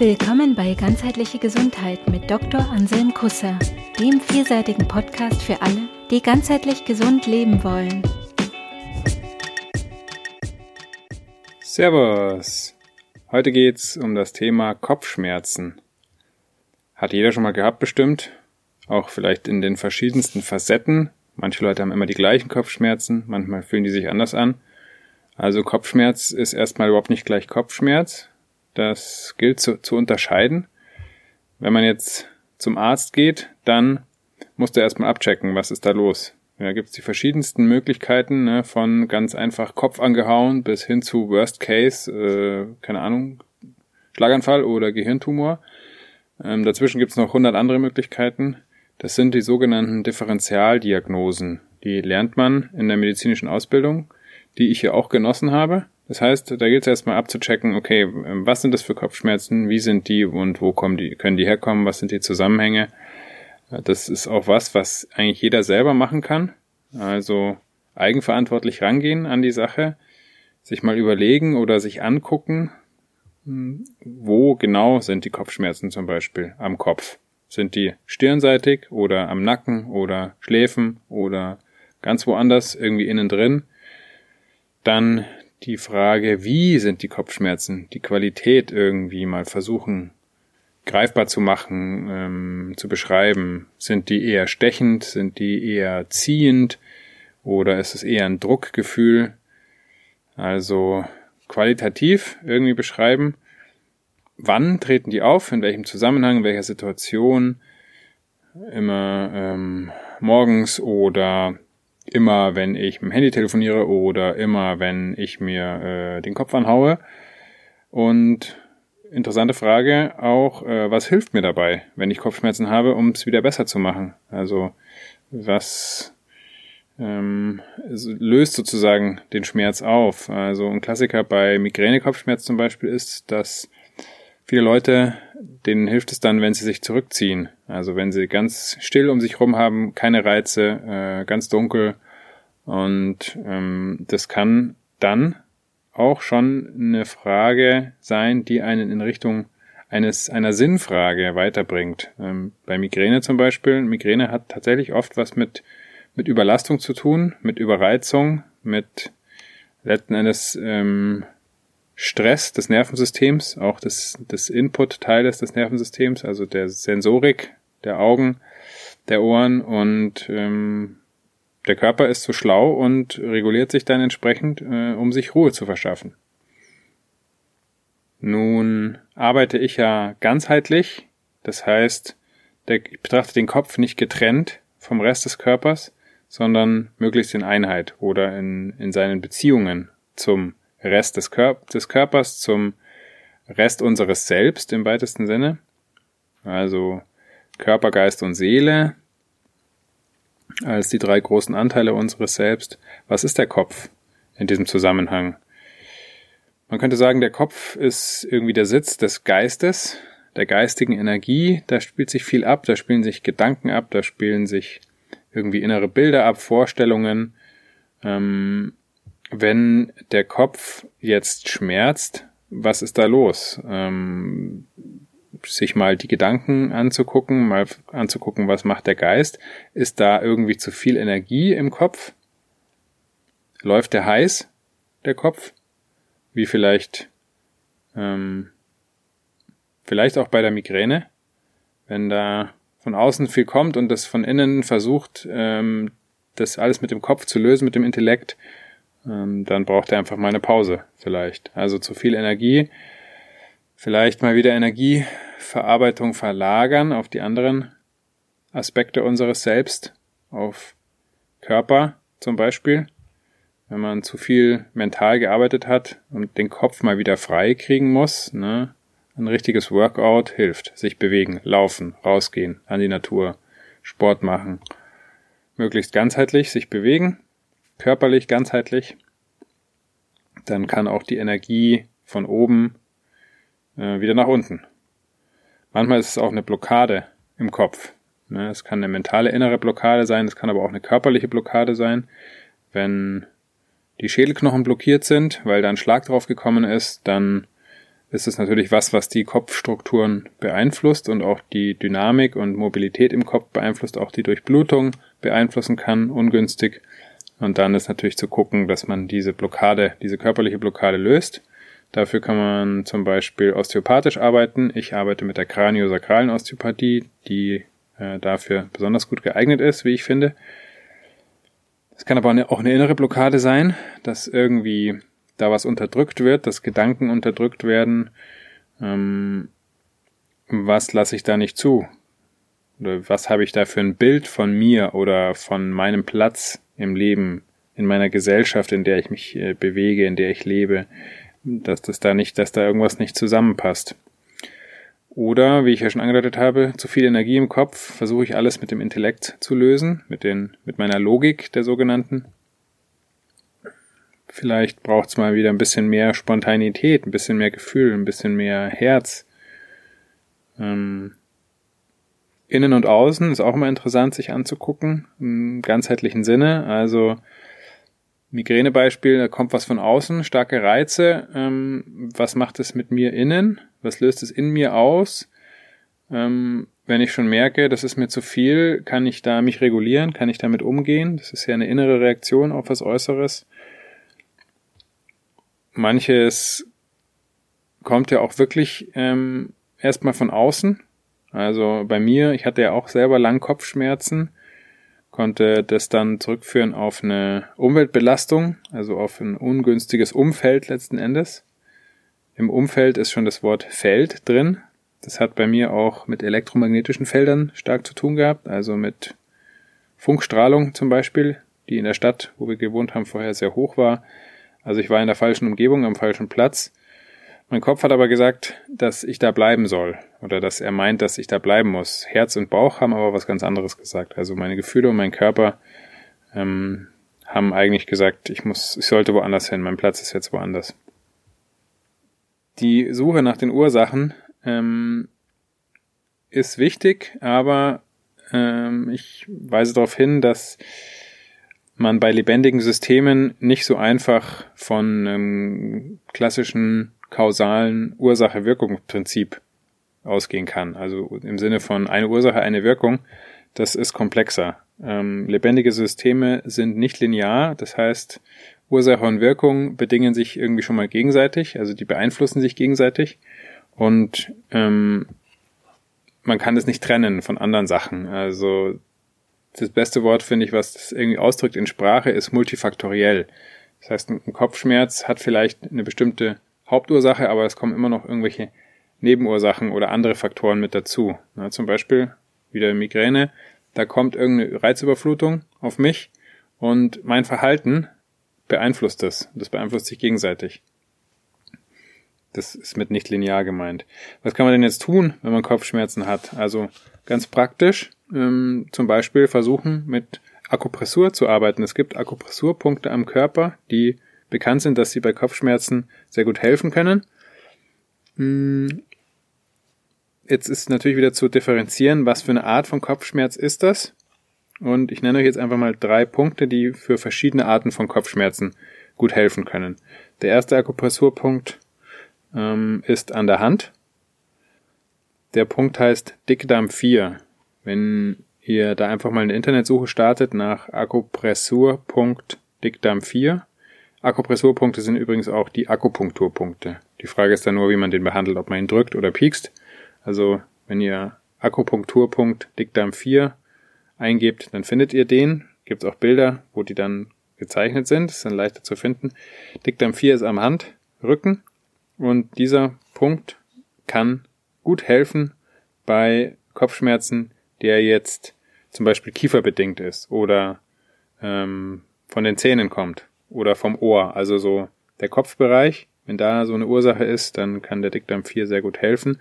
Willkommen bei Ganzheitliche Gesundheit mit Dr. Anselm Kusser, dem vielseitigen Podcast für alle, die ganzheitlich gesund leben wollen. Servus! Heute geht's um das Thema Kopfschmerzen. Hat jeder schon mal gehabt bestimmt, auch vielleicht in den verschiedensten Facetten. Manche Leute haben immer die gleichen Kopfschmerzen, manchmal fühlen die sich anders an. Also Kopfschmerz ist erstmal überhaupt nicht gleich Kopfschmerz, das gilt zu, zu unterscheiden. Wenn man jetzt zum Arzt geht, dann muss der erstmal abchecken, was ist da los. Da gibt's die verschiedensten Möglichkeiten, ne, von ganz einfach Kopf angehauen bis hin zu Worst Case, äh, keine Ahnung, Schlaganfall oder Gehirntumor. Ähm, dazwischen gibt's noch hundert andere Möglichkeiten. Das sind die sogenannten Differentialdiagnosen. Die lernt man in der medizinischen Ausbildung, die ich hier auch genossen habe. Das heißt, da gilt es erstmal abzuchecken, okay, was sind das für Kopfschmerzen, wie sind die und wo kommen die, können die herkommen, was sind die Zusammenhänge. Das ist auch was, was eigentlich jeder selber machen kann. Also eigenverantwortlich rangehen an die Sache, sich mal überlegen oder sich angucken, hm, wo genau sind die Kopfschmerzen zum Beispiel am Kopf. Sind die stirnseitig oder am Nacken oder Schläfen oder ganz woanders irgendwie innen drin? Dann die Frage, wie sind die Kopfschmerzen, die Qualität irgendwie mal versuchen greifbar zu machen, ähm, zu beschreiben. Sind die eher stechend, sind die eher ziehend oder ist es eher ein Druckgefühl? Also qualitativ irgendwie beschreiben. Wann treten die auf? In welchem Zusammenhang? In welcher Situation? Immer ähm, morgens oder immer, wenn ich mit dem Handy telefoniere oder immer, wenn ich mir äh, den Kopf anhaue. Und interessante Frage auch, äh, was hilft mir dabei, wenn ich Kopfschmerzen habe, um es wieder besser zu machen? Also was ähm, löst sozusagen den Schmerz auf? Also ein Klassiker bei Migräne-Kopfschmerz zum Beispiel ist, dass viele Leute, denen hilft es dann, wenn sie sich zurückziehen. Also wenn sie ganz still um sich rum haben, keine Reize, äh, ganz dunkel. Und ähm, das kann dann auch schon eine Frage sein, die einen in Richtung eines einer Sinnfrage weiterbringt. Ähm, bei Migräne zum Beispiel. Migräne hat tatsächlich oft was mit mit Überlastung zu tun, mit Überreizung, mit letzten Endes ähm, Stress des Nervensystems, auch des, des Input-Teiles des Nervensystems, also der Sensorik der Augen, der Ohren und ähm, der Körper ist so schlau und reguliert sich dann entsprechend, äh, um sich Ruhe zu verschaffen. Nun arbeite ich ja ganzheitlich, das heißt, der, ich betrachte den Kopf nicht getrennt vom Rest des Körpers, sondern möglichst in Einheit oder in, in seinen Beziehungen zum Rest des, Körp des Körpers, zum Rest unseres Selbst im weitesten Sinne. Also Körper, Geist und Seele, als die drei großen Anteile unseres Selbst. Was ist der Kopf in diesem Zusammenhang? Man könnte sagen, der Kopf ist irgendwie der Sitz des Geistes, der geistigen Energie. Da spielt sich viel ab, da spielen sich Gedanken ab, da spielen sich irgendwie innere Bilder ab, Vorstellungen. Ähm, wenn der Kopf jetzt schmerzt, was ist da los? Ähm, sich mal die Gedanken anzugucken, mal anzugucken, was macht der Geist. Ist da irgendwie zu viel Energie im Kopf? Läuft der heiß, der Kopf? Wie vielleicht, ähm, vielleicht auch bei der Migräne, wenn da von außen viel kommt und das von innen versucht, ähm, das alles mit dem Kopf zu lösen, mit dem Intellekt, ähm, dann braucht er einfach mal eine Pause vielleicht. Also zu viel Energie, vielleicht mal wieder Energieverarbeitung verlagern auf die anderen Aspekte unseres Selbst, auf Körper zum Beispiel. Wenn man zu viel mental gearbeitet hat und den Kopf mal wieder frei kriegen muss, ne, ein richtiges Workout hilft. Sich bewegen, laufen, rausgehen, an die Natur, Sport machen. Möglichst ganzheitlich sich bewegen, körperlich ganzheitlich. Dann kann auch die Energie von oben äh, wieder nach unten. Manchmal ist es auch eine Blockade im Kopf. Ne? Es kann eine mentale innere Blockade sein, es kann aber auch eine körperliche Blockade sein. Wenn die Schädelknochen blockiert sind, weil da ein Schlag drauf gekommen ist, dann ist es natürlich was, was die Kopfstrukturen beeinflusst und auch die Dynamik und Mobilität im Kopf beeinflusst, auch die Durchblutung beeinflussen kann, ungünstig. Und dann ist natürlich zu gucken, dass man diese Blockade, diese körperliche Blockade löst. Dafür kann man zum Beispiel osteopathisch arbeiten. Ich arbeite mit der kraniosakralen Osteopathie, die äh, dafür besonders gut geeignet ist, wie ich finde. Es kann aber auch eine innere Blockade sein, dass irgendwie da was unterdrückt wird, dass Gedanken unterdrückt werden. Ähm, was lasse ich da nicht zu? Oder was habe ich da für ein Bild von mir oder von meinem Platz im Leben, in meiner Gesellschaft, in der ich mich äh, bewege, in der ich lebe, dass das da nicht, dass da irgendwas nicht zusammenpasst. Oder, wie ich ja schon angedeutet habe, zu viel Energie im Kopf, versuche ich alles mit dem Intellekt zu lösen, mit den, mit meiner Logik der sogenannten. Vielleicht braucht es mal wieder ein bisschen mehr Spontanität, ein bisschen mehr Gefühl, ein bisschen mehr Herz. Ähm, Innen und Außen ist auch immer interessant, sich anzugucken, im ganzheitlichen Sinne. Also Migränebeispiel, da kommt was von außen, starke Reize. Ähm, was macht es mit mir innen? Was löst es in mir aus? Ähm, wenn ich schon merke, das ist mir zu viel, kann ich da mich regulieren? Kann ich damit umgehen? Das ist ja eine innere Reaktion auf was Äußeres. Manches kommt ja auch wirklich ähm, erstmal von außen. Also bei mir, ich hatte ja auch selber lang Kopfschmerzen konnte das dann zurückführen auf eine Umweltbelastung, also auf ein ungünstiges Umfeld letzten Endes. Im Umfeld ist schon das Wort Feld drin. Das hat bei mir auch mit elektromagnetischen Feldern stark zu tun gehabt, also mit Funkstrahlung zum Beispiel, die in der Stadt, wo wir gewohnt haben, vorher sehr hoch war. Also ich war in der falschen Umgebung, am falschen Platz mein Kopf hat aber gesagt, dass ich da bleiben soll oder dass er meint, dass ich da bleiben muss. Herz und Bauch haben aber was ganz anderes gesagt. Also meine Gefühle und mein Körper ähm, haben eigentlich gesagt, ich muss, ich sollte woanders hin. Mein Platz ist jetzt woanders. Die Suche nach den Ursachen ähm, ist wichtig, aber ähm, ich weise darauf hin, dass man bei lebendigen Systemen nicht so einfach von einem klassischen kausalen Ursache-Wirkung-Prinzip ausgehen kann. Also im Sinne von eine Ursache, eine Wirkung, das ist komplexer. Ähm, lebendige Systeme sind nicht linear, das heißt, Ursache und Wirkung bedingen sich irgendwie schon mal gegenseitig, also die beeinflussen sich gegenseitig und ähm, man kann es nicht trennen von anderen Sachen. Also das beste Wort, finde ich, was das irgendwie ausdrückt in Sprache, ist multifaktoriell. Das heißt, ein Kopfschmerz hat vielleicht eine bestimmte Hauptursache, aber es kommen immer noch irgendwelche Nebenursachen oder andere Faktoren mit dazu. Na, zum Beispiel wieder Migräne, da kommt irgendeine Reizüberflutung auf mich und mein Verhalten beeinflusst das. Das beeinflusst sich gegenseitig. Das ist mit nicht linear gemeint. Was kann man denn jetzt tun, wenn man Kopfschmerzen hat? Also ganz praktisch, ähm, zum Beispiel versuchen mit Akupressur zu arbeiten. Es gibt Akupressurpunkte am Körper, die bekannt sind, dass sie bei Kopfschmerzen sehr gut helfen können. Hm. Jetzt ist natürlich wieder zu differenzieren, was für eine Art von Kopfschmerz ist das. Und ich nenne euch jetzt einfach mal drei Punkte, die für verschiedene Arten von Kopfschmerzen gut helfen können. Der erste Akupressurpunkt ähm, ist an der Hand. Der Punkt heißt Dickdarm 4. Wenn ihr da einfach mal eine Internetsuche startet nach Akupressur.dickdarm 4, Akupressurpunkte sind übrigens auch die Akupunkturpunkte. Die Frage ist dann nur, wie man den behandelt, ob man ihn drückt oder piekst. Also, wenn ihr Akupunkturpunkt Dickdarm 4 eingebt, dann findet ihr den. Gibt es auch Bilder, wo die dann gezeichnet sind. Das ist dann leichter zu finden. Dickdarm 4 ist am Handrücken und dieser Punkt kann gut helfen bei Kopfschmerzen, der jetzt zum Beispiel kieferbedingt ist oder ähm, von den Zähnen kommt oder vom Ohr. Also so der Kopfbereich. Wenn da so eine Ursache ist, dann kann der Dickdarm 4 sehr gut helfen.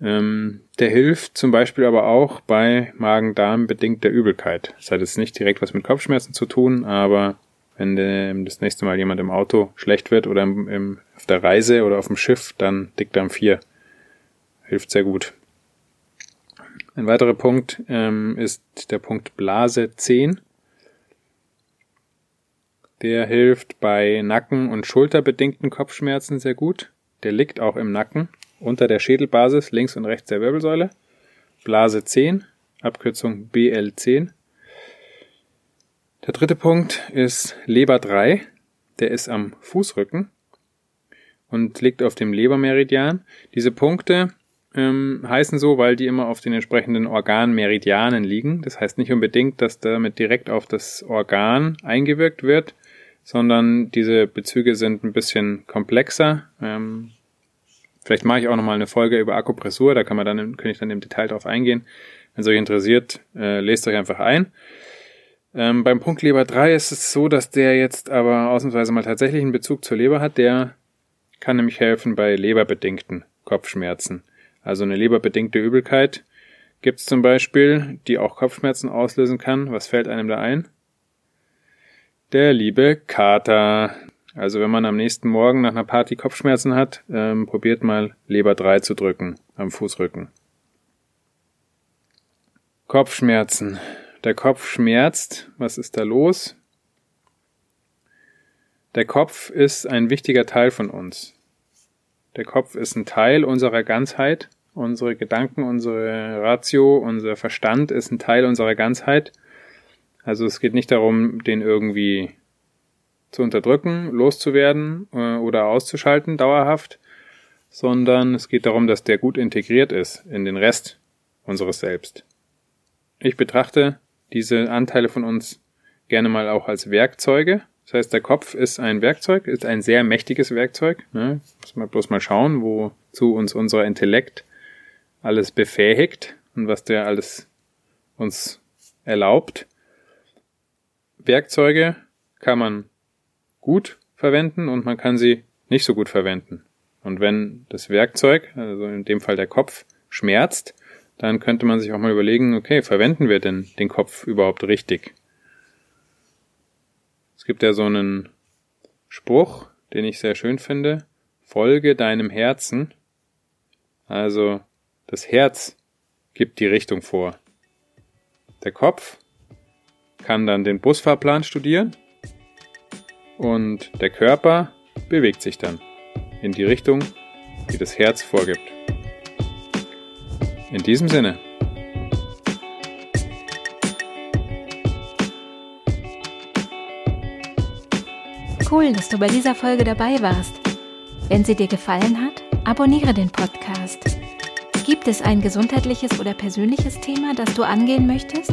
Ähm, der hilft zum Beispiel aber auch bei Magen-Darm bedingter Übelkeit. Das hat jetzt nicht direkt was mit Kopfschmerzen zu tun, aber wenn ähm, das nächste Mal jemand im Auto schlecht wird oder im, im, auf der Reise oder auf dem Schiff, dann Dickdarm 4 hilft sehr gut. Ein weiterer Punkt ähm, ist der Punkt Blase 10. Der hilft bei Nacken- und Schulterbedingten Kopfschmerzen sehr gut. der liegt auch im Nacken, unter der Schädelbasis, links und rechts der Wirbelsäule. Blase 10, Abkürzung BL10. Der dritte Punkt ist Leber 3, der ist am Fußrücken und liegt auf dem Lebermeridian. Diese Punkte ähm, heißen so, weil die immer auf den entsprechenden Organmeridianen liegen. Das heißt nicht unbedingt, dass damit direkt auf das Organ eingewirkt wird, sondern diese Bezüge sind ein bisschen komplexer. Ähm, vielleicht mache ich auch nochmal eine Folge über Akupressur, da kann man dann, kann ich dann im Detail drauf eingehen. Wenn es euch interessiert, äh, lest euch einfach ein. Ähm, beim Punkt Leber 3 ist es so, dass der jetzt aber ausnahmsweise mal tatsächlich einen Bezug zur Leber hat. Der kann nämlich helfen bei leberbedingten Kopfschmerzen. Also eine leberbedingte Übelkeit gibt es zum Beispiel, die auch Kopfschmerzen auslösen kann. Was fällt einem da ein? Der liebe Kater. Also wenn man am nächsten Morgen nach einer Party Kopfschmerzen hat, ähm, probiert mal Leber 3 zu drücken am Fußrücken. Kopfschmerzen. Der Kopf schmerzt. Was ist da los? Der Kopf ist ein wichtiger Teil von uns. Der Kopf ist ein Teil unserer Ganzheit. Unsere Gedanken, unsere Ratio, unser Verstand ist ein Teil unserer Ganzheit. Also es geht nicht darum, den irgendwie zu unterdrücken, loszuwerden äh, oder auszuschalten dauerhaft, sondern es geht darum, dass der gut integriert ist in den Rest unseres Selbst. Ich betrachte diese Anteile von uns gerne mal auch als Werkzeuge. Das heißt, der Kopf ist ein Werkzeug, ist ein sehr mächtiges Werkzeug. Ne? Muss man bloß mal schauen, wozu uns unser Intellekt alles befähigt und was der alles uns erlaubt. Werkzeuge kann man gut verwenden und man kann sie nicht so gut verwenden. Und wenn das Werkzeug, also in dem Fall der Kopf, schmerzt, dann könnte man sich auch mal überlegen, okay, verwenden wir denn den Kopf überhaupt richtig? Es gibt ja so einen Spruch, den ich sehr schön finde, folge deinem Herzen. Also das Herz gibt die Richtung vor. Der Kopf kann dann den Busfahrplan studieren und der Körper bewegt sich dann in die Richtung, die das Herz vorgibt. In diesem Sinne. Cool, dass du bei dieser Folge dabei warst. Wenn sie dir gefallen hat, abonniere den Podcast. Gibt es ein gesundheitliches oder persönliches Thema, das du angehen möchtest?